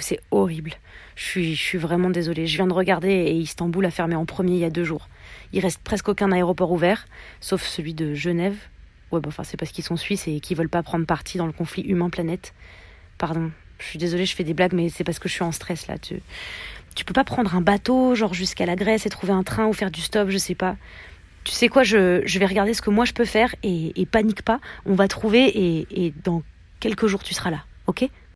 c'est horrible. Je suis, vraiment désolée. Je viens de regarder et Istanbul a fermé en premier il y a deux jours. Il reste presque aucun aéroport ouvert, sauf celui de Genève. Ouais, bah, enfin, c'est parce qu'ils sont suisses et qu'ils veulent pas prendre parti dans le conflit humain-planète. Pardon, je suis désolée, je fais des blagues, mais c'est parce que je suis en stress là. Tu, tu peux pas prendre un bateau, genre jusqu'à la Grèce et trouver un train ou faire du stop, je sais pas. Tu sais quoi, je, vais regarder ce que moi je peux faire et, panique pas. On va trouver et, et dans quelques jours tu seras là, ok?